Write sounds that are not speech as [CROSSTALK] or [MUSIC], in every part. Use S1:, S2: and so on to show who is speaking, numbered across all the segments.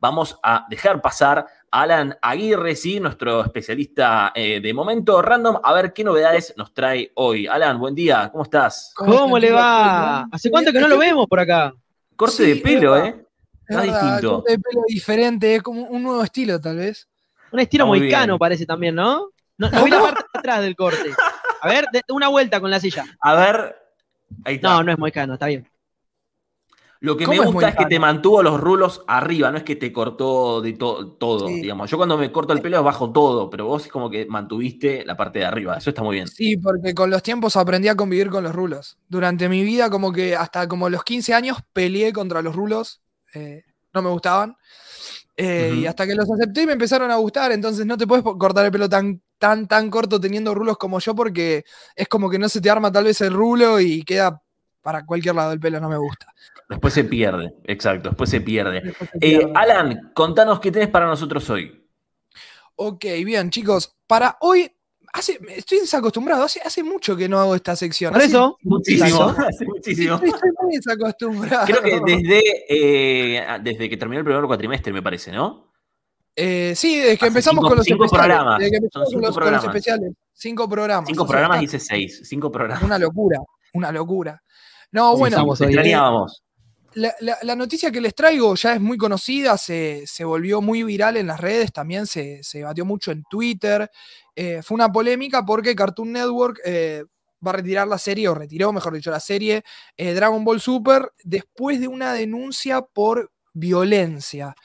S1: vamos a dejar pasar a Alan Aguirre, sí, nuestro especialista eh, de momento random, a ver qué novedades nos trae hoy. Alan, buen día, ¿cómo estás?
S2: ¿Cómo, le va? ¿Hace cuánto que no lo vemos por acá?
S1: Corte de pelo, ¿eh? Está distinto.
S3: Corte de pelo diferente, es como un nuevo estilo, tal vez.
S2: Un estilo moicano parece también, ¿no? No, no vi la parte de atrás del corte. A ver, una vuelta con la silla.
S1: A ver. Ahí está.
S2: No, no es moicano, está bien.
S1: Lo que me gusta es, que te mantuvo los rulos arriba, no es que te cortó de todo, digamos. Yo cuando me corto el pelo bajo todo, pero vos es como que mantuviste la parte de arriba. Eso está muy bien.
S3: Sí, porque con los tiempos aprendí a convivir con los rulos. Durante mi vida, como que hasta como los 15 años peleé contra los rulos. Eh, no me gustaban. Eh, y hasta que los acepté y me empezaron a gustar. Entonces no te puedes cortar el pelo tan, tan, tan corto teniendo rulos como yo, porque es como que no se te arma tal vez el rulo y queda para cualquier lado del pelo, no me gusta.
S1: Después se pierde, exacto, después se pierde. Eh, Alan, contanos qué tenés para nosotros hoy.
S3: Ok, bien, chicos. Para hoy, hace, estoy desacostumbrado, hace, hace mucho que no hago esta sección.
S2: Por eso,
S1: muchísimo, [LAUGHS] hace muchísimo.
S3: Estoy, muy desacostumbrado.
S1: Creo que desde, eh, desde que terminó el primer cuatrimestre, me parece, ¿no?
S3: Eh, sí, desde que empezamos con los
S1: cinco
S3: especiales.
S1: Programas.
S3: Desde que empezamos
S1: cinco
S3: con, los,
S1: programas.
S3: con los especiales. Cinco programas.
S1: Cinco programas hice seis. Cinco programas.
S3: Una locura, una locura. No, bueno.
S1: Extrañábamos.
S3: La, la, la, noticia que les traigo ya es muy conocida, se, se volvió muy viral en las redes, también se, se batió mucho en Twitter. Eh, fue una polémica porque Cartoon Network eh, va a retirar la serie, o retiró, mejor dicho, la serie eh, Dragon Ball Super después de una denuncia por violencia.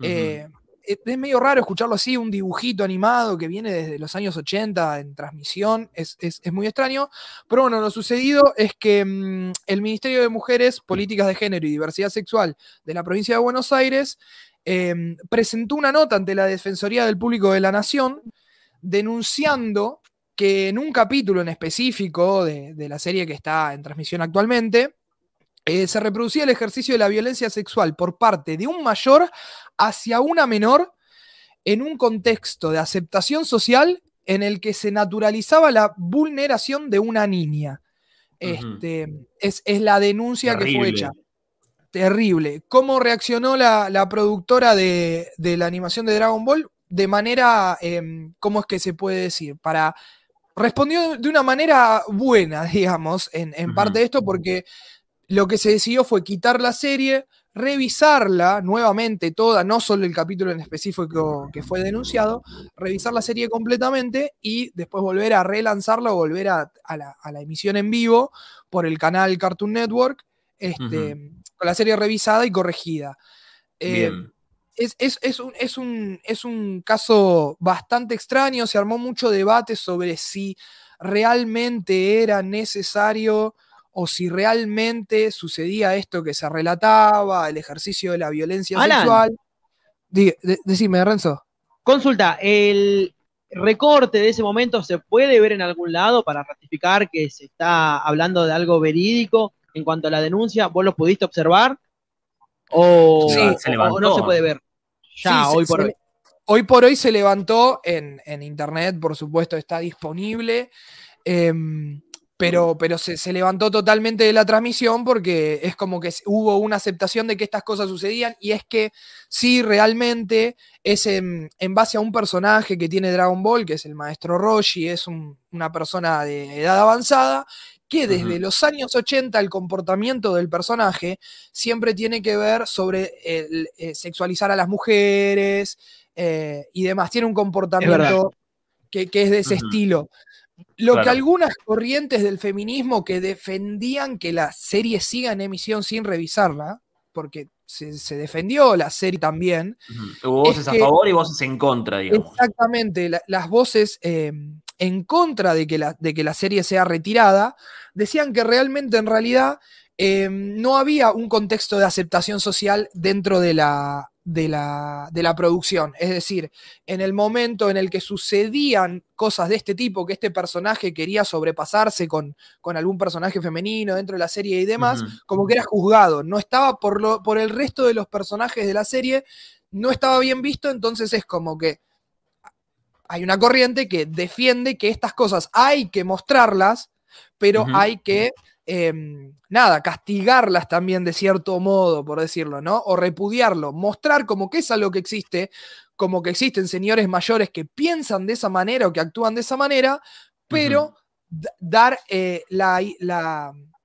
S3: Uh -huh. Es medio raro escucharlo así, un dibujito animado que viene desde los años 80 en transmisión, es, es, es muy extraño. Pero bueno, lo sucedido es que mmm, el Ministerio de Mujeres, Políticas de Género y Diversidad Sexual de la provincia de Buenos Aires eh, presentó una nota ante la Defensoría del Público de la Nación denunciando que en un capítulo en específico de, de la serie que está en transmisión actualmente, eh, se reproducía el ejercicio de la violencia sexual por parte de un mayor hacia una menor en un contexto de aceptación social en el que se naturalizaba la vulneración de una niña. Uh -huh. este, es, es, la denuncia Terrible. que fue hecha. Terrible. ¿Cómo reaccionó la, la productora de, de, la animación de Dragon Ball? De manera, eh, ¿cómo es que se puede decir? Para respondió de una manera buena, [LAUGHS] digamos, en, en uh -huh. parte de esto, porque lo que se decidió fue quitar la serie, revisarla nuevamente toda, no solo el capítulo en específico que fue denunciado, revisar la serie completamente y después volver a relanzarla o volver a, a, la, a la, emisión en vivo por el canal Cartoon Network, este, uh -huh. con la serie revisada y corregida. Eh, es, es, es, un, es, un, es un caso bastante extraño, se armó mucho debate sobre si realmente era necesario o si realmente sucedía esto que se relataba, el ejercicio de la violencia
S2: Alan.
S3: sexual. de, decime, Renzo.
S2: Consulta, ¿el recorte de ese momento se puede ver en algún lado para ratificar que se está hablando de algo verídico en cuanto a la denuncia? ¿Vos lo pudiste observar? ¿O,
S3: sí,
S2: se o no se puede ver? Ya,
S3: sí,
S2: hoy
S3: se,
S2: por
S3: se,
S2: hoy.
S3: Hoy por hoy se levantó en, en internet, por supuesto, está disponible. Eh, pero, pero se, se, levantó totalmente de la transmisión porque es como que hubo una aceptación de que estas cosas sucedían y es que sí, realmente es en, en base a un personaje que tiene Dragon Ball, que es el maestro Roshi, es un, una persona de edad avanzada, que desde uh -huh. los años 80 el comportamiento del personaje siempre tiene que ver sobre el, el eh, sexualizar a las mujeres eh, y demás, tiene un comportamiento que, que, es de ese uh -huh. estilo. Lo claro. que algunas corrientes del feminismo que defendían que la serie siga en emisión sin revisarla, porque se, se defendió la serie también.
S1: Uh -huh. Hubo voces a favor y voces en contra, digamos.
S3: Exactamente, la, las voces eh, en contra de que, la, de que la serie sea retirada decían que realmente en realidad eh, no había un contexto de aceptación social dentro de la, de la, de la, producción. Es decir, en el momento en el que sucedían cosas de este tipo, que este personaje quería sobrepasarse con, con algún personaje femenino dentro de la serie y demás, uh -huh. como que era juzgado. No estaba por, lo, por el resto de los personajes de la serie, no estaba bien visto, entonces es como que hay una corriente que defiende que estas cosas hay que mostrarlas, pero uh -huh. hay que em, nada, castigarlas también de cierto modo, por decirlo, ¿no? O repudiarlo, mostrar como que es algo que existe, como que existen señores mayores que piensan de esa manera o que actúan de esa manera, pero dar eh, la,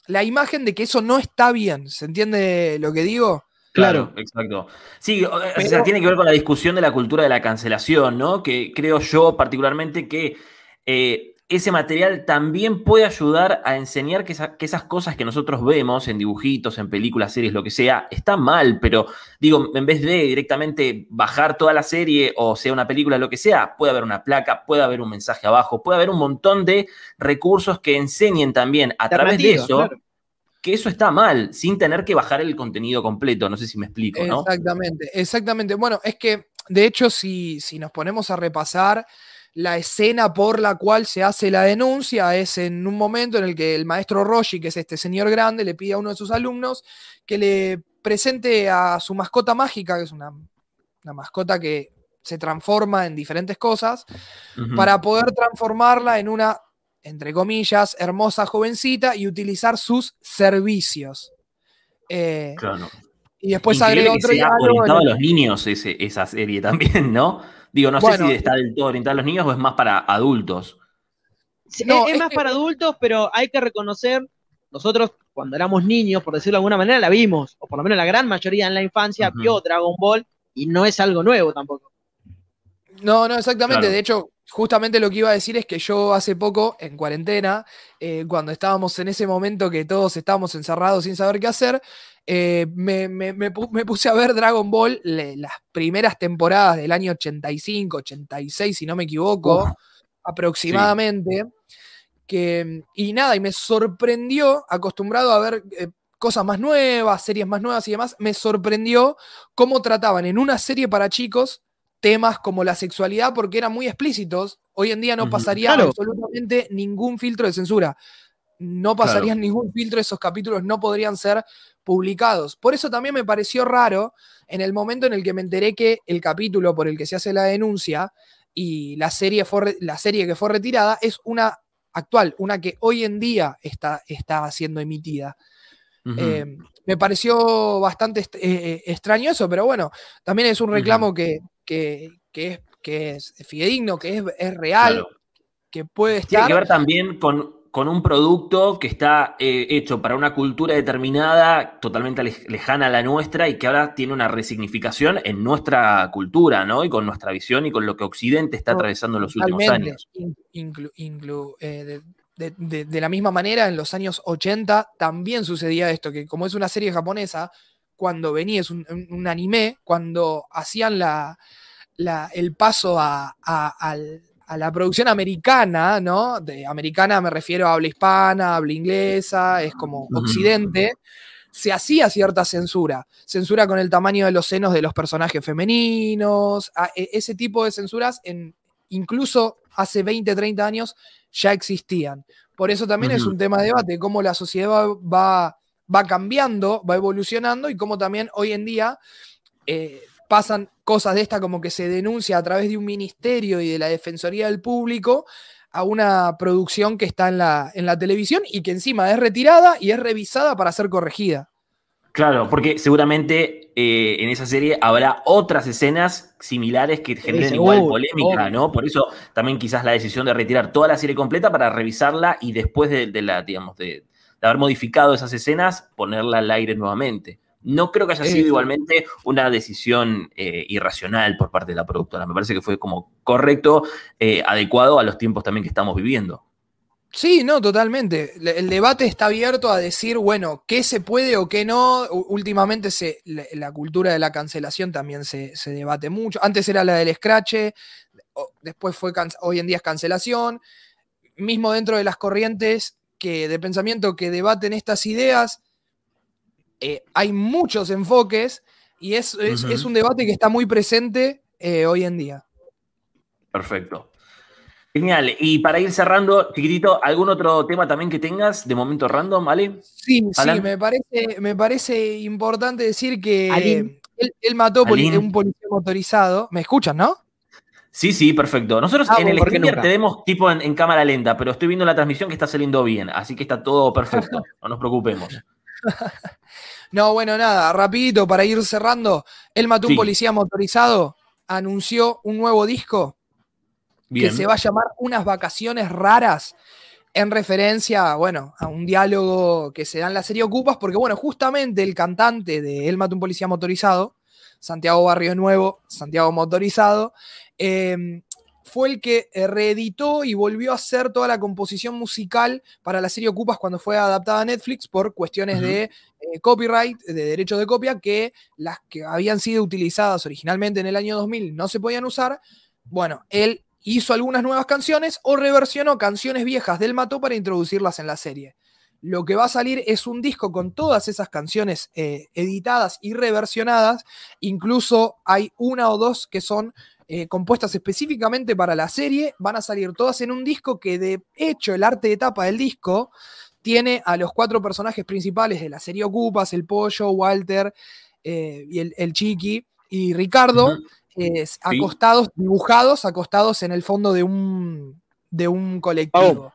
S3: la, imagen de que eso no está bien. ¿Se entiende lo que digo?
S1: Claro, exacto. Sí, o sea, tiene que ver con la discusión de la cultura de la cancelación, ¿no? Que creo yo particularmente que eh, ese material también puede ayudar a enseñar que, esas cosas que nosotros vemos en dibujitos, en películas, series, lo que sea, está mal, pero digo, en vez de directamente bajar toda la serie o sea una película, lo que sea, puede haber una placa, puede haber un mensaje abajo, puede haber un montón de recursos que enseñen también a través de eso. Que eso está mal, sin tener que bajar el contenido completo. No sé si me explico, ¿no?
S3: Exactamente, exactamente. Bueno, es que, de hecho, si, si nos ponemos a repasar la escena por la cual se hace la denuncia es en un momento en el que el maestro Roshi, que es este señor grande, le pide a uno de sus alumnos que le presente a su mascota mágica, que es una, mascota que se transforma en diferentes cosas, para poder transformarla en una, entre comillas, hermosa jovencita y utilizar sus servicios.
S1: Eh, claro.
S3: Y después agrega otro
S1: orientado a los niños esa serie también, ¿no? Digo, no sé si está del todo orientado a los niños o es más para adultos.
S2: es, más para adultos, pero hay que reconocer, nosotros cuando éramos niños, por decirlo de alguna manera, la vimos, o por lo menos la gran mayoría en la infancia vio Dragon Ball y no es algo nuevo tampoco.
S3: No, no, exactamente. De hecho, justamente lo que iba a decir es que yo hace poco, en cuarentena, eh, cuando estábamos en ese momento que todos estábamos encerrados sin saber qué hacer, eh, me, puse a ver Dragon Ball las primeras temporadas del año 85, 86, si no me equivoco, aproximadamente. Que, y nada, y me sorprendió, acostumbrado a ver eh, cosas más nuevas, series más nuevas y demás, me sorprendió cómo trataban en una serie para chicos temas como la sexualidad porque eran muy explícitos. Hoy en día no pasaría absolutamente ningún filtro de censura. No pasarían ningún filtro, esos capítulos no podrían ser publicados. Por eso también me pareció raro en el momento en el que me enteré que el capítulo por el que se hace la denuncia y la serie, fue, la serie que fue retirada es una actual, una que hoy en día está, está siendo emitida. Eh, me pareció bastante eh, eh, extraño eso, pero bueno, también es un reclamo que, que, es, que es fidedigno, que es, real, que puede estar.
S1: Tiene que ver también con con un producto que está eh, hecho para una cultura determinada, totalmente lejana a la nuestra y que ahora tiene una resignificación en nuestra cultura, ¿no? Y con nuestra visión y con lo que Occidente está atravesando en los últimos años.
S3: Eh, de, la misma manera, en los años 80 también sucedía esto, que como es una serie japonesa, cuando venía, es un, anime, cuando hacían la, el paso a, al a la producción americana, ¿no? De americana me refiero a habla hispana, habla inglesa, es como occidente, se hacía cierta censura. Censura con el tamaño de los senos de los personajes femeninos, e, ese tipo de censuras en, incluso hace 20, 30 años ya existían. Por eso también es un tema de debate, cómo la sociedad va, va cambiando, va evolucionando y cómo también hoy en día eh, pasan cosas de esta como que se denuncia a través de un ministerio y de la Defensoría del Público a una producción que está en la, en la televisión y que encima es retirada y es revisada para ser corregida.
S1: Claro, porque seguramente eh, en esa serie habrá otras escenas similares que generen igual polémica, ¿no? Por eso también quizás la decisión de retirar toda la serie completa para revisarla y después de, la, digamos, de, de, haber modificado esas escenas, ponerla al aire nuevamente. No creo que haya sido igualmente una decisión eh, irracional por parte de la productora. Me parece que fue como correcto, eh, adecuado a los tiempos también que estamos viviendo.
S3: Sí, no, totalmente. El debate está abierto a decir, bueno, qué se puede o qué no. Últimamente se, la, cultura de la cancelación también se, debate mucho. Antes era la del scratch, después fue, hoy en día es cancelación. Mismo dentro de las corrientes que, de pensamiento que debaten estas ideas, eh, hay muchos enfoques y es, un debate que está muy presente eh, hoy en día.
S1: Perfecto. Genial. Y para ir cerrando, chiquitito, ¿algún otro tema también que tengas de momento random, ¿vale?
S3: Sí, sí, me parece, me parece importante decir que él, mató a un policía motorizado. ¿Me escuchan, no?
S1: Sí, sí, perfecto. Nosotros
S2: Ah,
S1: en el
S2: ¿por qué
S1: streamer
S2: nunca?
S1: te vemos tipo en, en cámara lenta, pero estoy viendo la transmisión que está saliendo bien, así que está todo perfecto. [LAUGHS] No nos preocupemos. [LAUGHS]
S3: No, bueno, nada, rapidito para ir cerrando. El mató un policía motorizado, anunció un nuevo disco
S1: Bien.
S3: que se va a llamar Unas vacaciones raras, en referencia, bueno, a un diálogo que se da en la serie Ocupas, porque, bueno, justamente el cantante de El mató un policía motorizado, Santiago Barrio Nuevo, Santiago Motorizado, eh, fue el que reeditó y volvió a hacer toda la composición musical para la serie Ocupas cuando fue adaptada a Netflix por cuestiones de eh, copyright, de derechos de copia, que las que habían sido utilizadas originalmente en el año 2000 no se podían usar. Bueno, él hizo algunas nuevas canciones o reversionó canciones viejas del Mató para introducirlas en la serie. Lo que va a salir es un disco con todas esas canciones eh, editadas y reversionadas. Incluso hay una o dos que son eh, compuestas específicamente para la serie. Van a salir todas en un disco que de hecho el arte de tapa del disco tiene a los cuatro personajes principales de la serie Ocupas, el Pollo, Walter eh, y el, el Chiqui y Ricardo, eh, acostados, dibujados, acostados en el fondo de un, de un colectivo.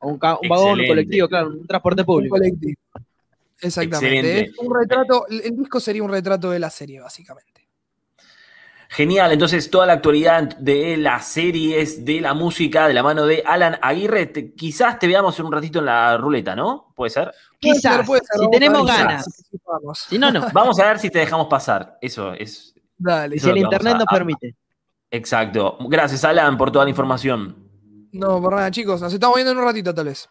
S2: Un, un vagón, un colectivo, claro, un transporte
S3: Un
S2: público.
S3: colectivo. Exactamente.
S1: Excelente.
S3: Es un retrato, el el disco sería un retrato de la serie, básicamente.
S1: Genial, entonces toda la actualidad de las series, de la música, de la mano de Alan Aguirre, te- quizás te veamos en un ratito en la ruleta, ¿no? ¿Puede ser?
S3: Puede
S2: Quizás,
S3: ser, puede ser,
S2: si tenemos
S3: ver,
S2: ganas.
S3: participamos.
S2: Si no, no. [LAUGHS]
S1: Vamos a ver si te dejamos pasar. Eso es
S3: Dale.
S1: Eso
S2: si
S1: es
S2: el internet nos
S1: a-
S2: permite.
S1: exacto. Gracias, Alan, por toda la información.
S3: No, por nada, chicos. Nos estamos viendo en un ratito, tal vez.